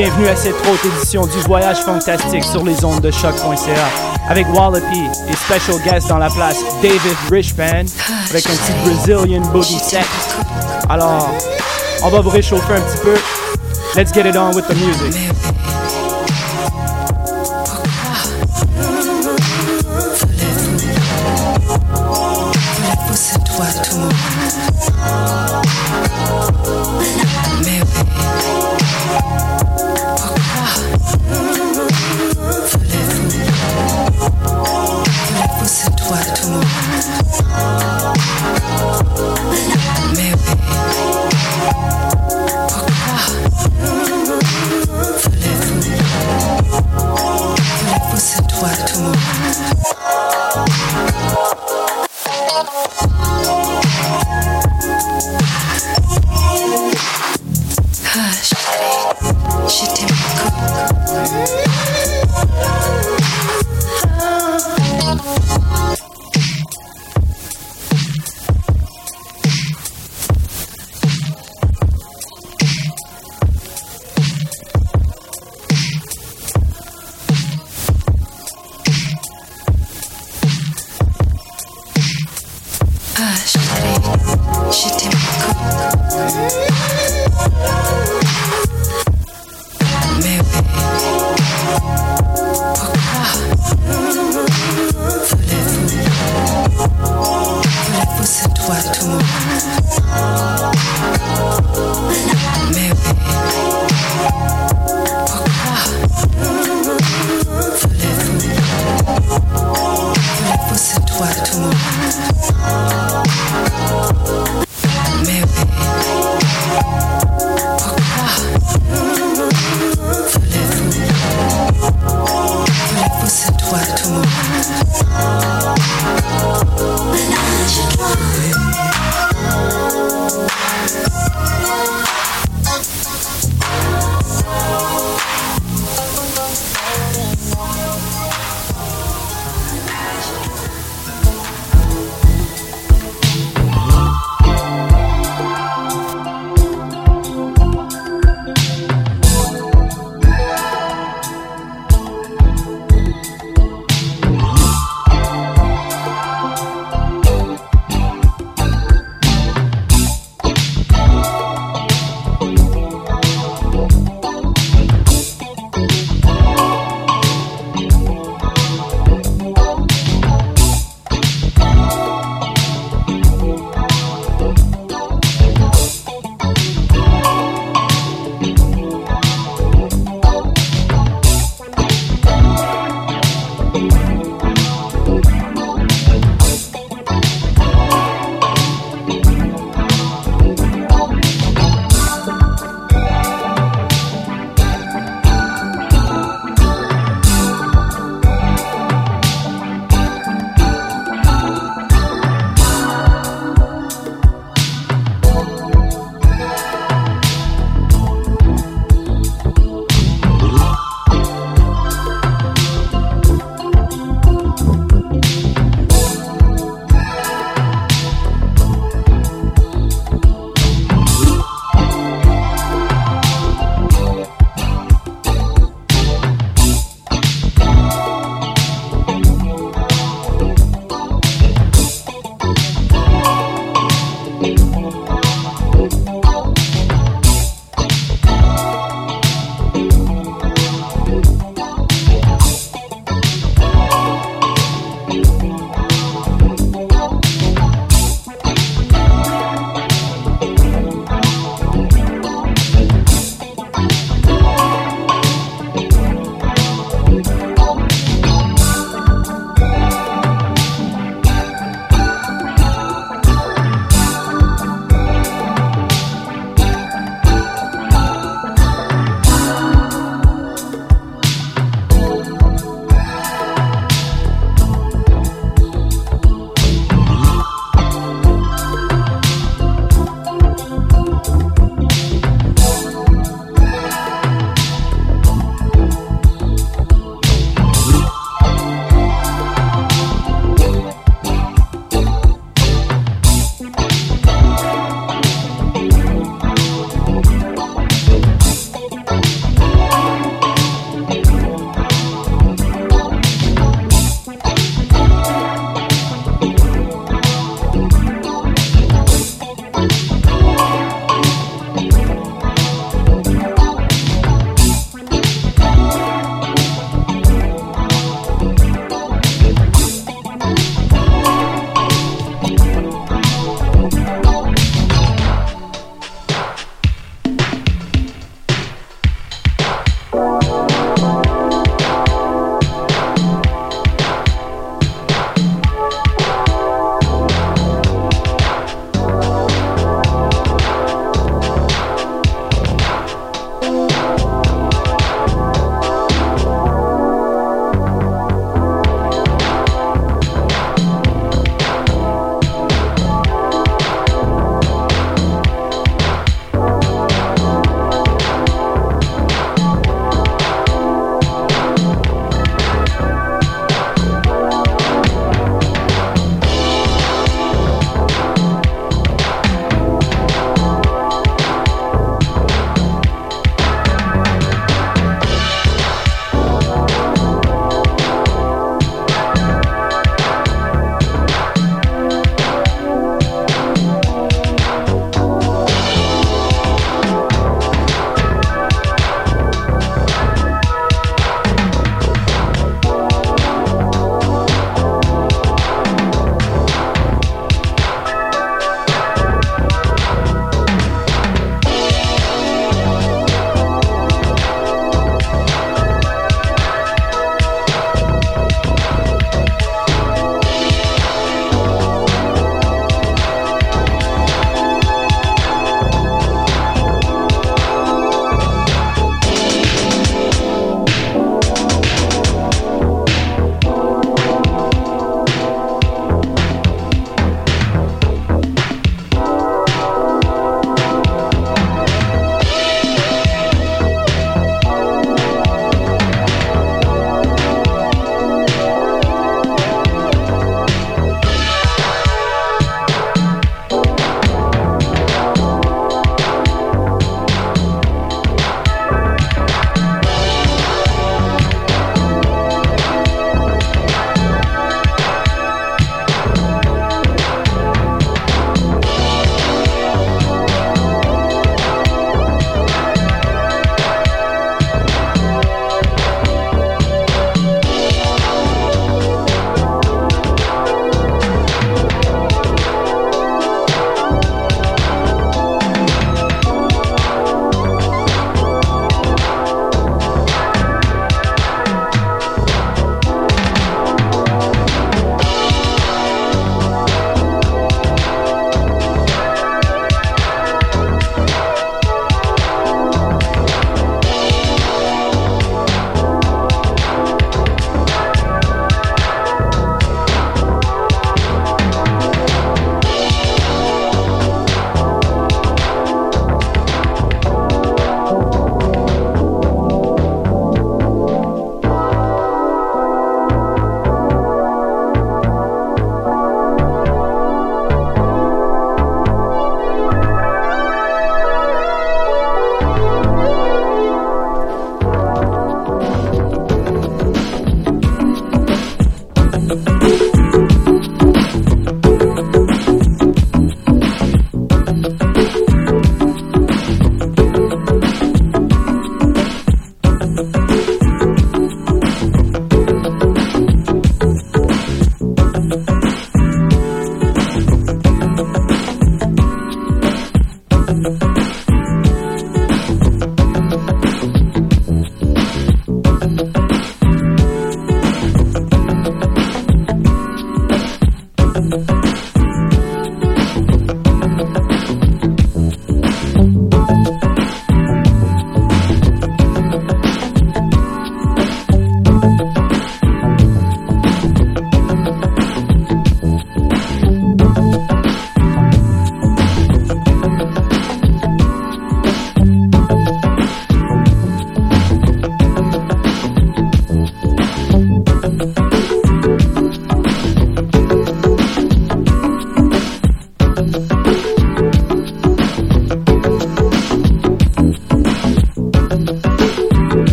Bienvenue à cette autre édition du Voyage Fantastique sur les ondes de choc.ca avec Wallopy et special guest dans la place David Richband avec un petit Brazilian boogie set. Alors, on va vous réchauffer un petit peu. Let's get it on with the music.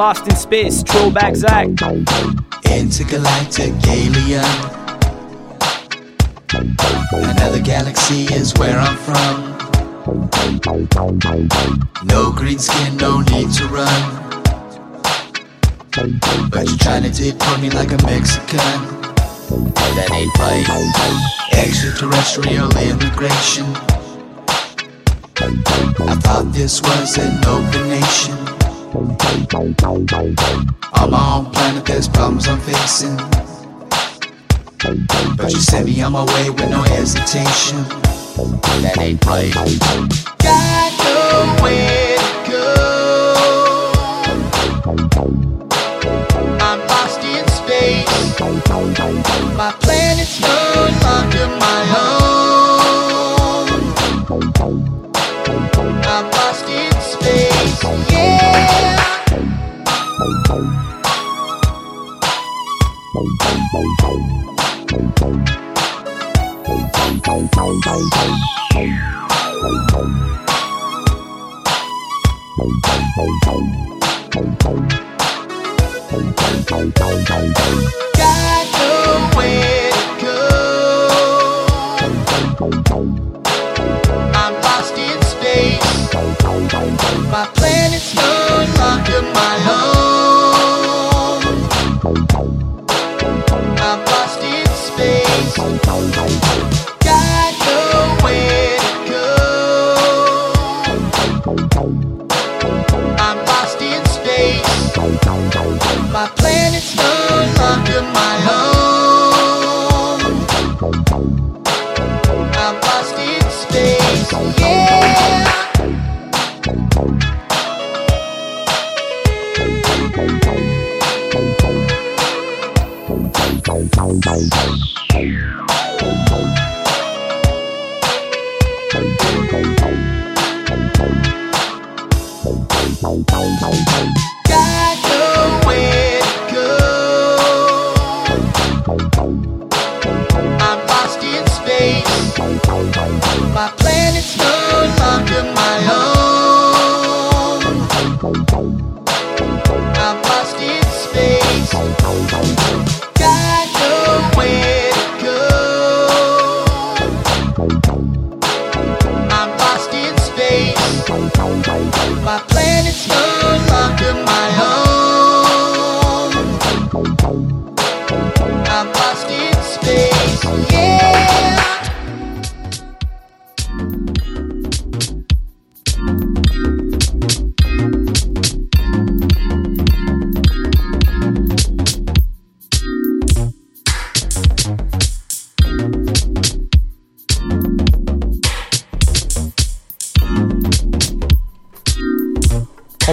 Lost in Space, Throwback Zach. Intergalactic alien. Another galaxy is where I'm from. No green skin, no need to run. But you're trying to deport me like a Mexican. That ain't right. Extraterrestrial immigration. I thought this was an open nation. On my own planet, there's problems I'm facing. But you sent me on my way with no hesitation. That ain't right. Got nowhere to go. I'm lost in space. My planet's no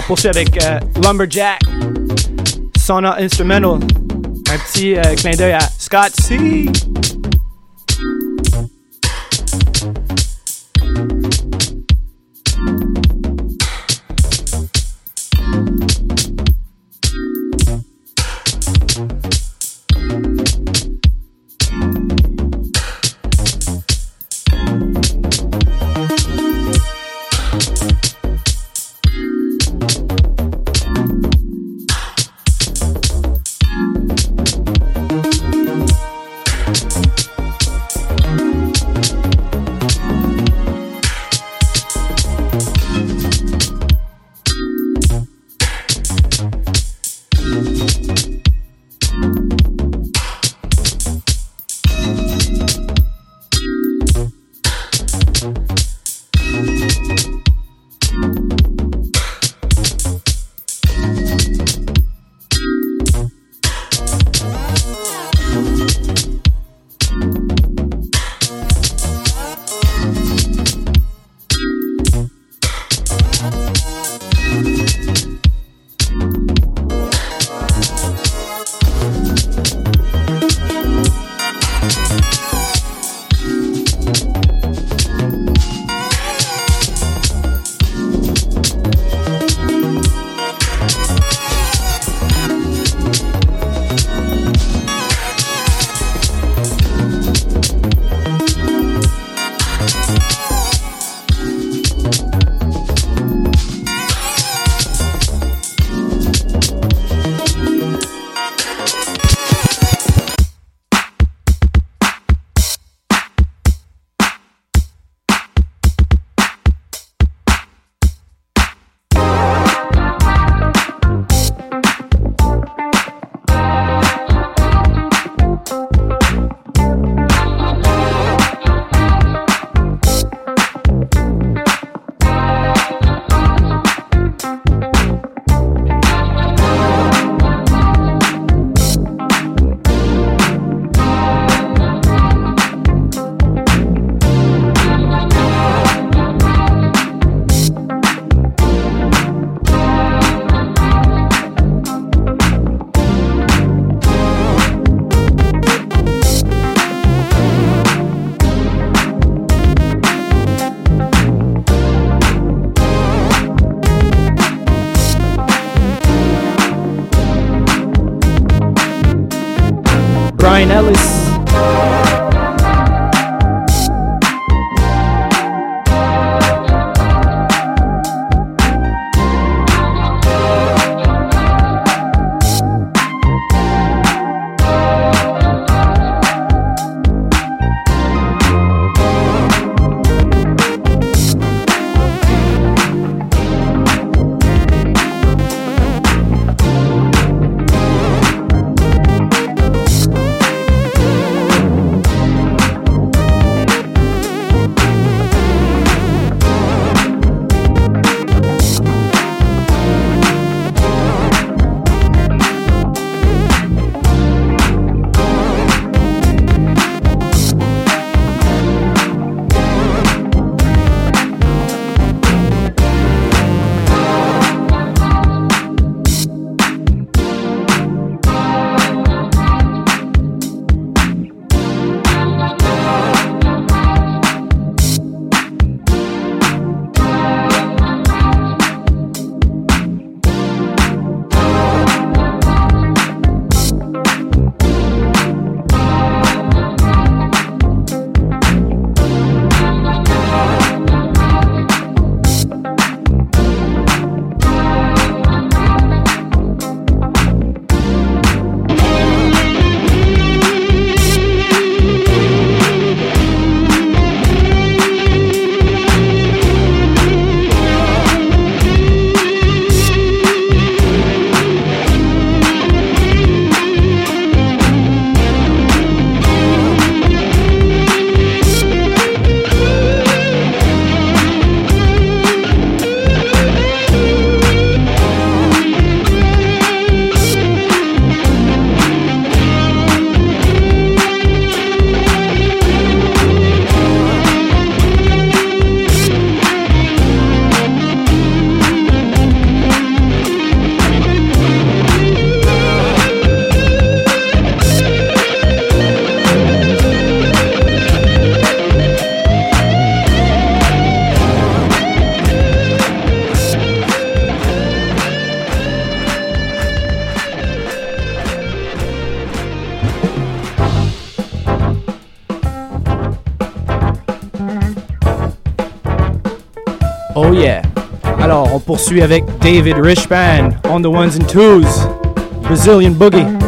poursuit avec euh, Lumberjack, son instrumental. Un petit euh, clin d'œil à Scott C. poursuit avec David Richpan on the ones and twos. Brazilian Boogie.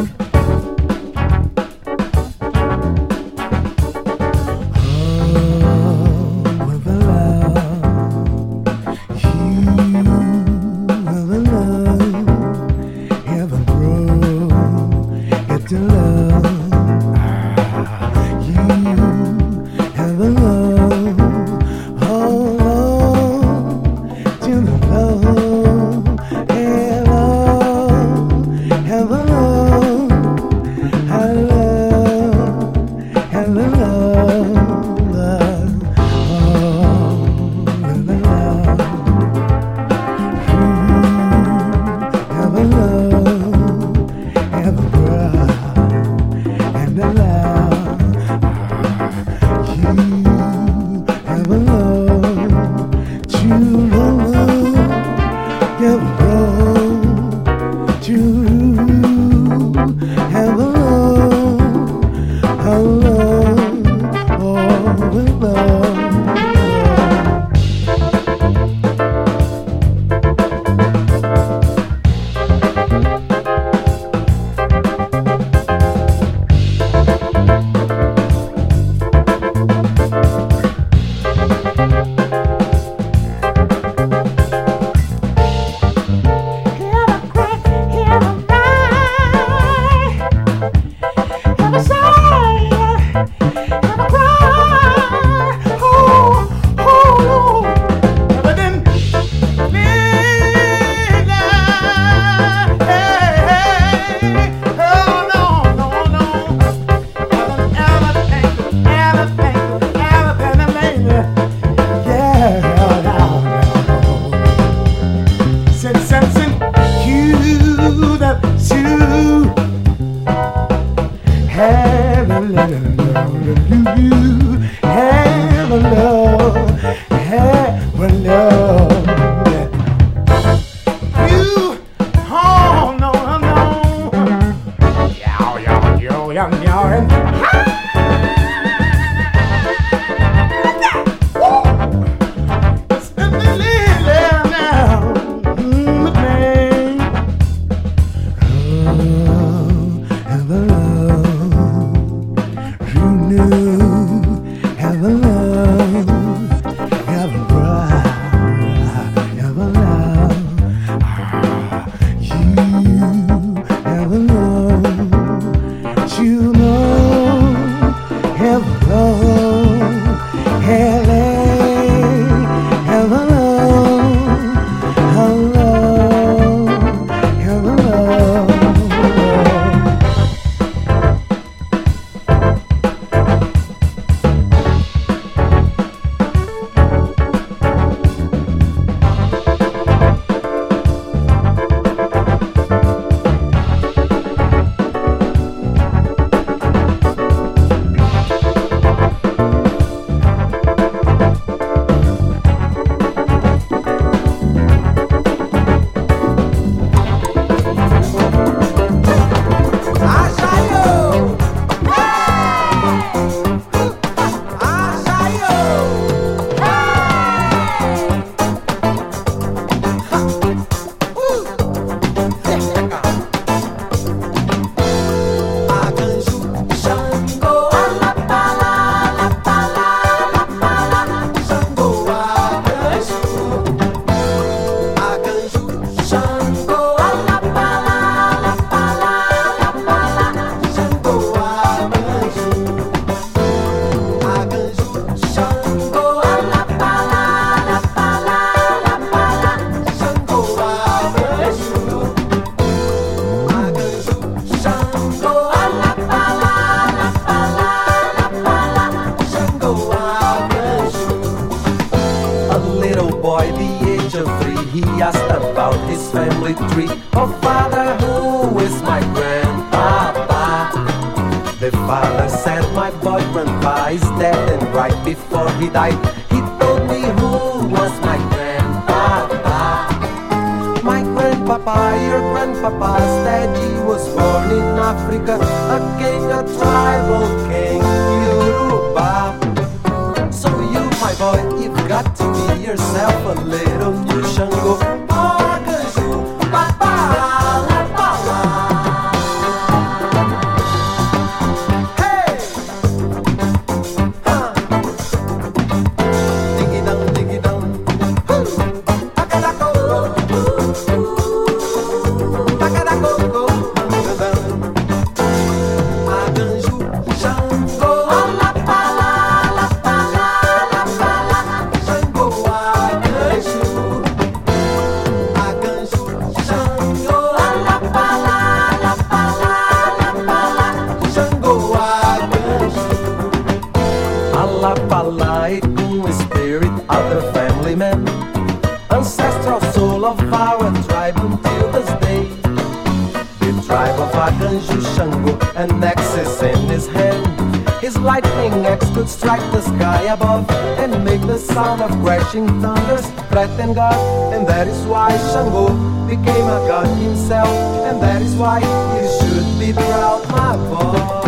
strike the sky above and make the sound of crashing thunders threaten God. And that is why Shango became a god himself, and that is why you should be proud, my boy.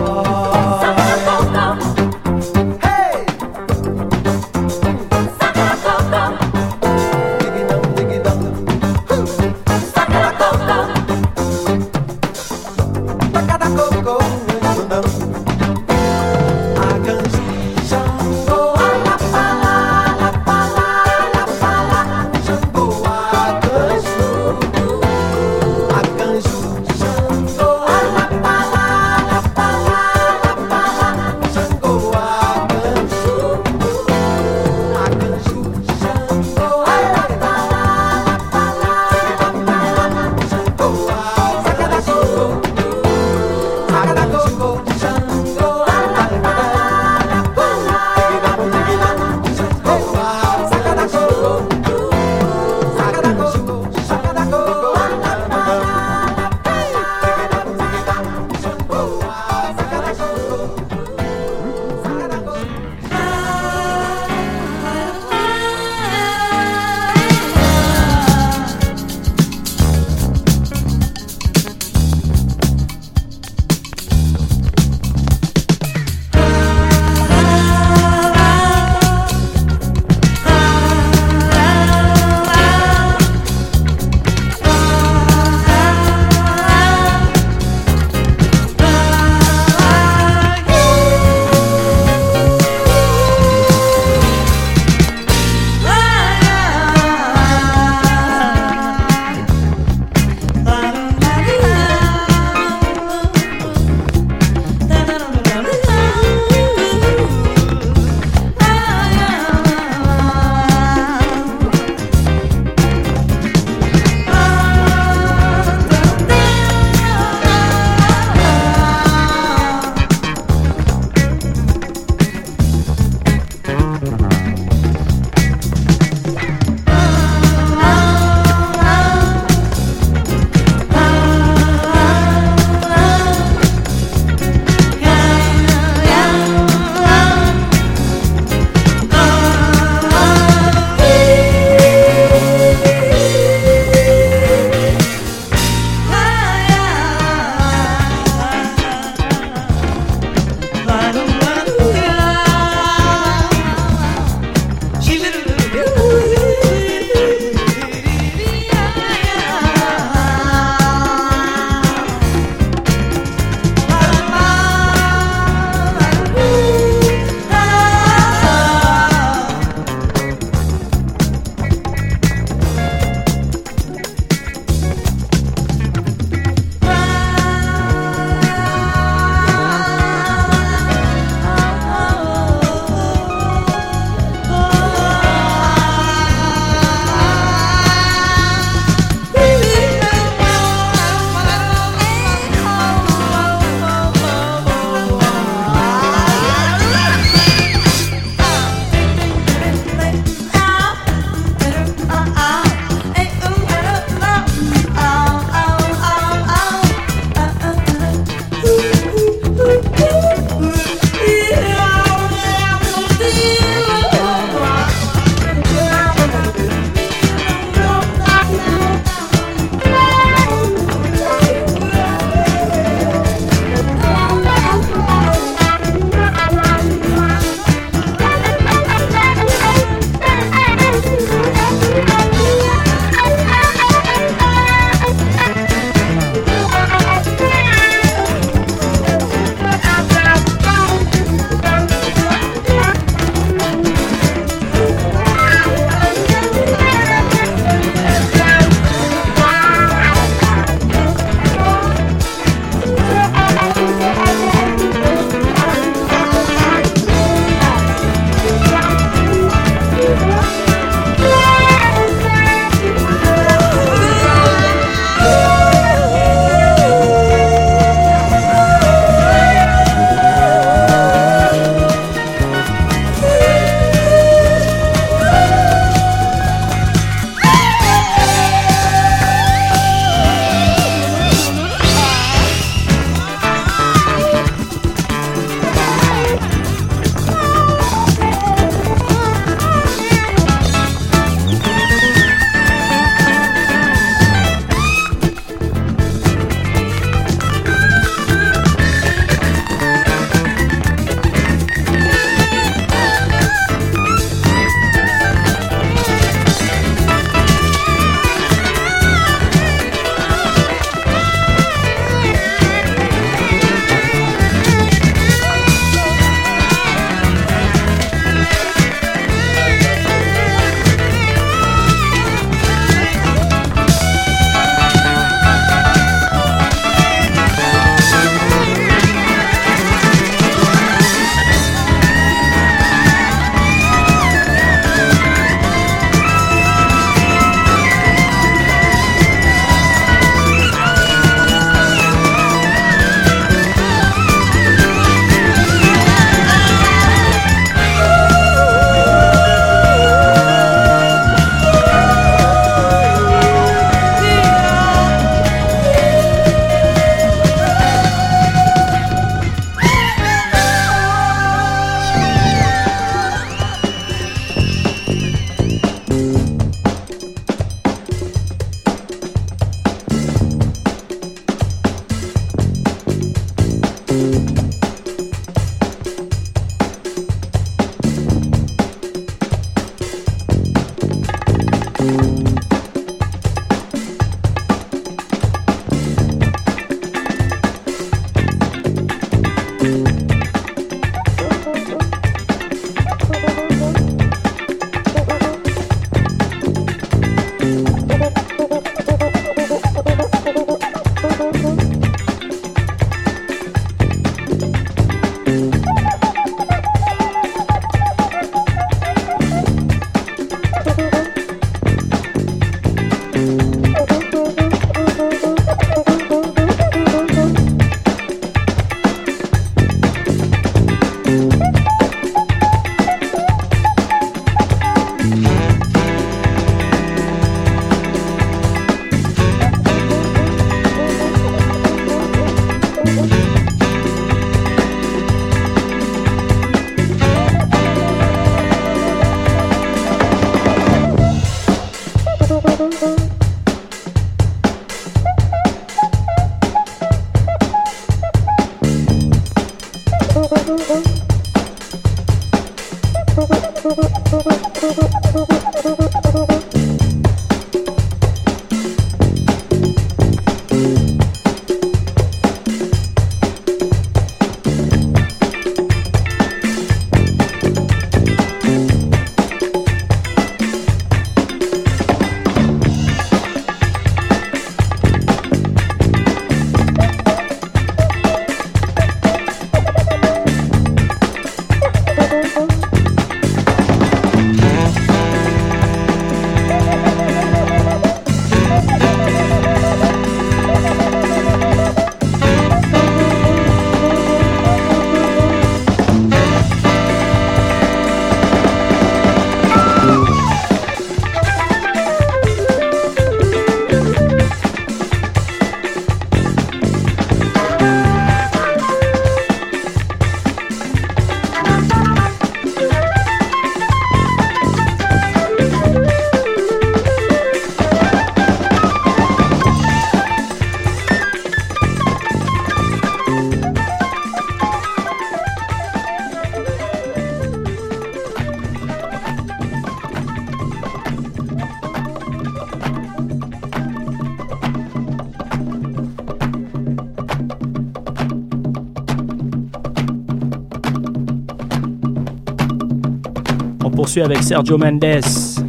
avec Sergio Mendes.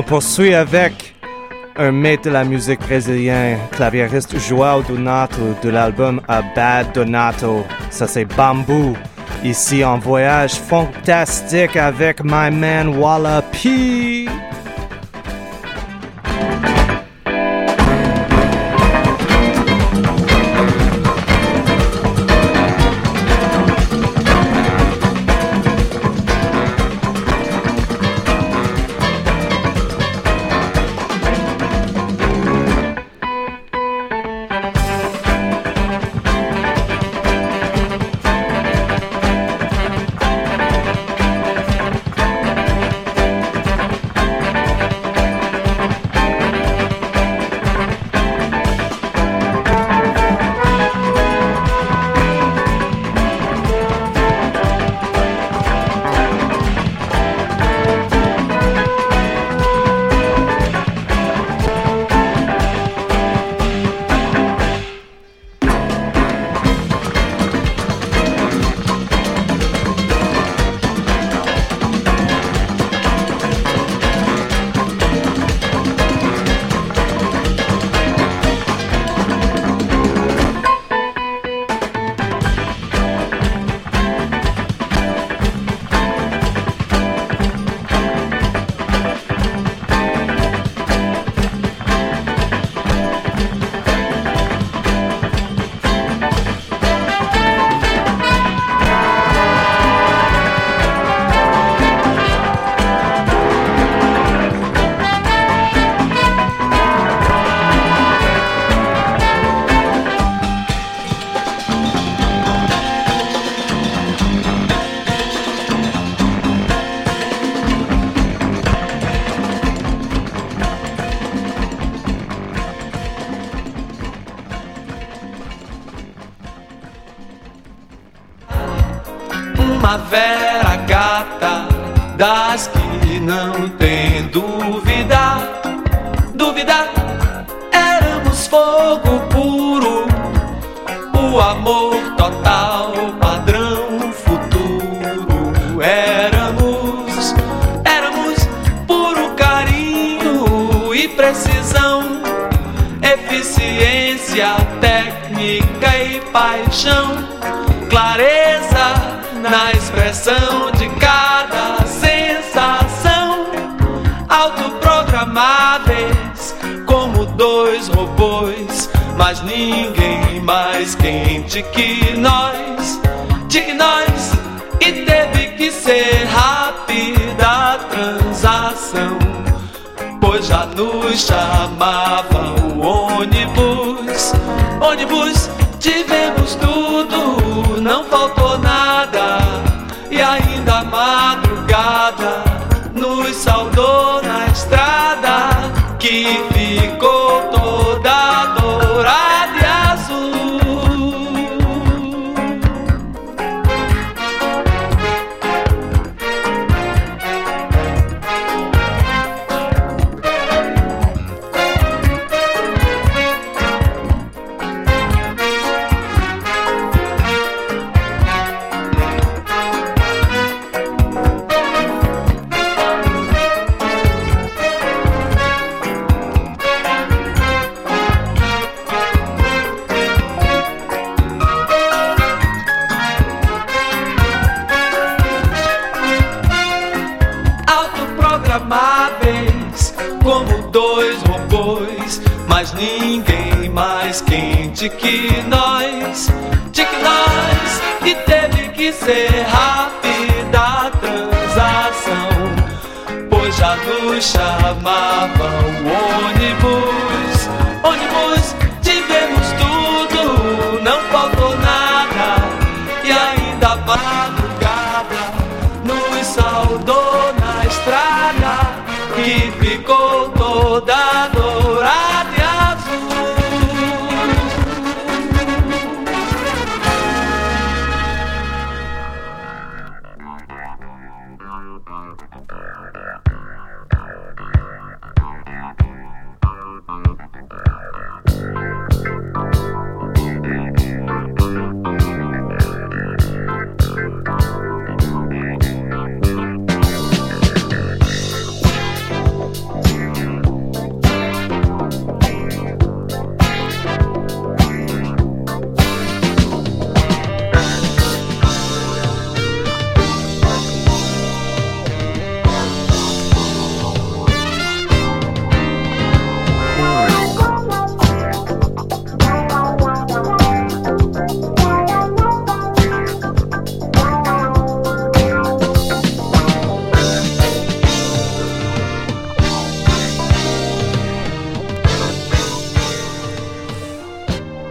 On poursuit avec un maître de la musique brésilienne, claviériste João Donato de l'album A Bad Donato. Ça c'est Bamboo. Ici en voyage fantastique avec my man Walla P.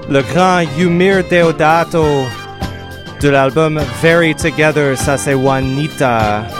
le grand Yumir Deodato de l'album Very Together, ça c'est Juanita.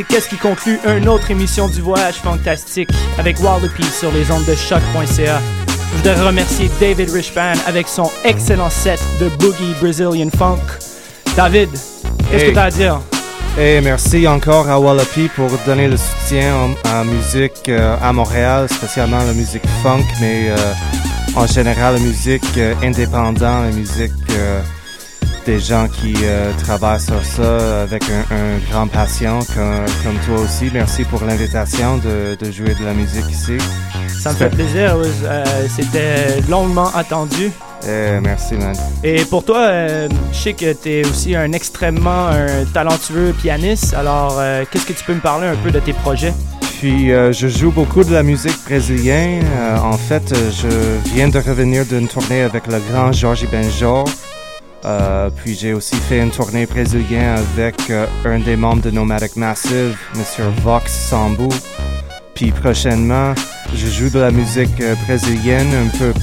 C'est qu'est-ce qui conclut une autre émission du Voyage Fantastique avec Wallopy sur les ondes de choc.ca. Je voudrais remercier David Richpan avec son excellent set de Boogie Brazilian Funk. David, qu'est-ce Hey. que tu as à dire? Et merci encore à Wallopy pour donner le soutien en- à la musique euh, à Montréal, spécialement la musique funk, mais euh, en général la musique euh, indépendante, la musique des gens qui euh, travaillent sur ça avec un, un grand passion comme, comme toi aussi. Merci pour l'invitation de, de jouer de la musique ici. Ça me fait plaisir. euh, C'était longuement attendu. Et merci, man. Et pour toi, euh, je sais que tu es aussi un extrêmement un talentueux pianiste. Alors, euh, qu'est-ce que tu peux me parler un peu de tes projets? Puis euh, je joue beaucoup de la musique brésilienne. Euh, en fait, euh, je viens de revenir d'une tournée avec le grand Jorge Benjor. Euh, puis j'ai aussi fait une tournée brésilienne avec euh, un des membres de Nomadic Massive, Mr. Vox Sambu. Puis prochainement, je joue de la musique euh, brésilienne un peu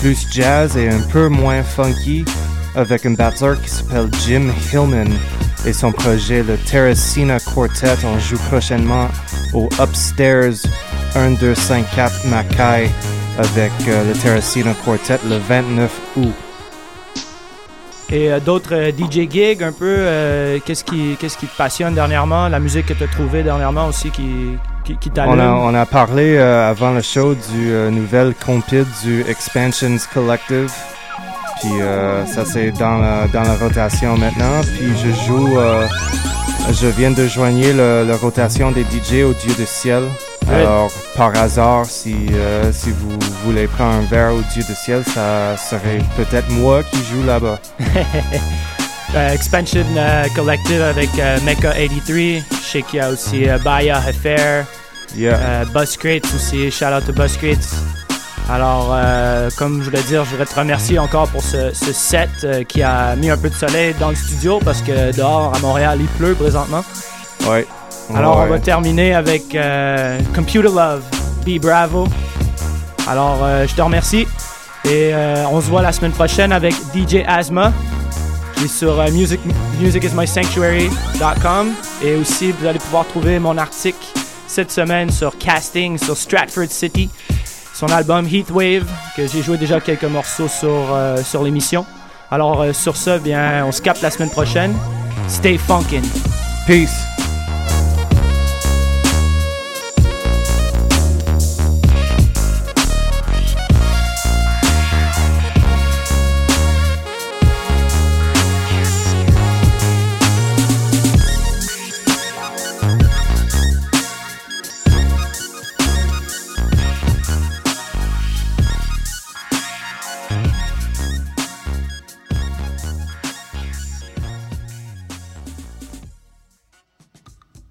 plus jazz et un peu moins funky avec un batteur qui s'appelle Jim Hillman et son projet le Terracina Quartet. On joue prochainement au Upstairs 1254 Mackay avec le Terracina Quartet le 29 août. Et euh, d'autres euh, DJ gigs un peu, euh, qu'est-ce qui, qu'est-ce qui te passionne dernièrement? La musique que tu as trouvée dernièrement aussi qui, qui, On a, on a parlé avant le show du nouvel compil du Expansions Collective. Puis ça c'est dans la, dans la rotation maintenant. Puis je joue, je viens de joigner le- la rotation des DJ au Dieu du ciel. Alors par hasard, si, euh, si vous voulez prendre un verre au Dieu du ciel, ça serait peut-être moi qui joue là-bas. Euh, Expansion euh, Collective avec euh, Mecha 83. Je sais qu'il y a aussi Baya Affair, Yeah. Crates aussi. Shout out to Crates. Alors, comme je voulais dire, je voudrais te remercier encore pour ce, ce set qui a mis un peu de soleil dans le studio parce que dehors à Montréal il pleut présentement. Ouais. Alors, on va terminer avec euh, Computer Love, Be Bravo. Alors, euh, je te remercie. Et euh, on se voit la semaine prochaine avec DJ Asma, qui est sur music, musicismysanctuary.com. Et aussi, vous allez pouvoir trouver mon article cette semaine sur Casting, sur Stratford City. Son album Heatwave, que j'ai joué déjà quelques morceaux sur, sur l'émission. Alors, sur ça, bien, on se capte la semaine prochaine. Stay funkin'. Peace.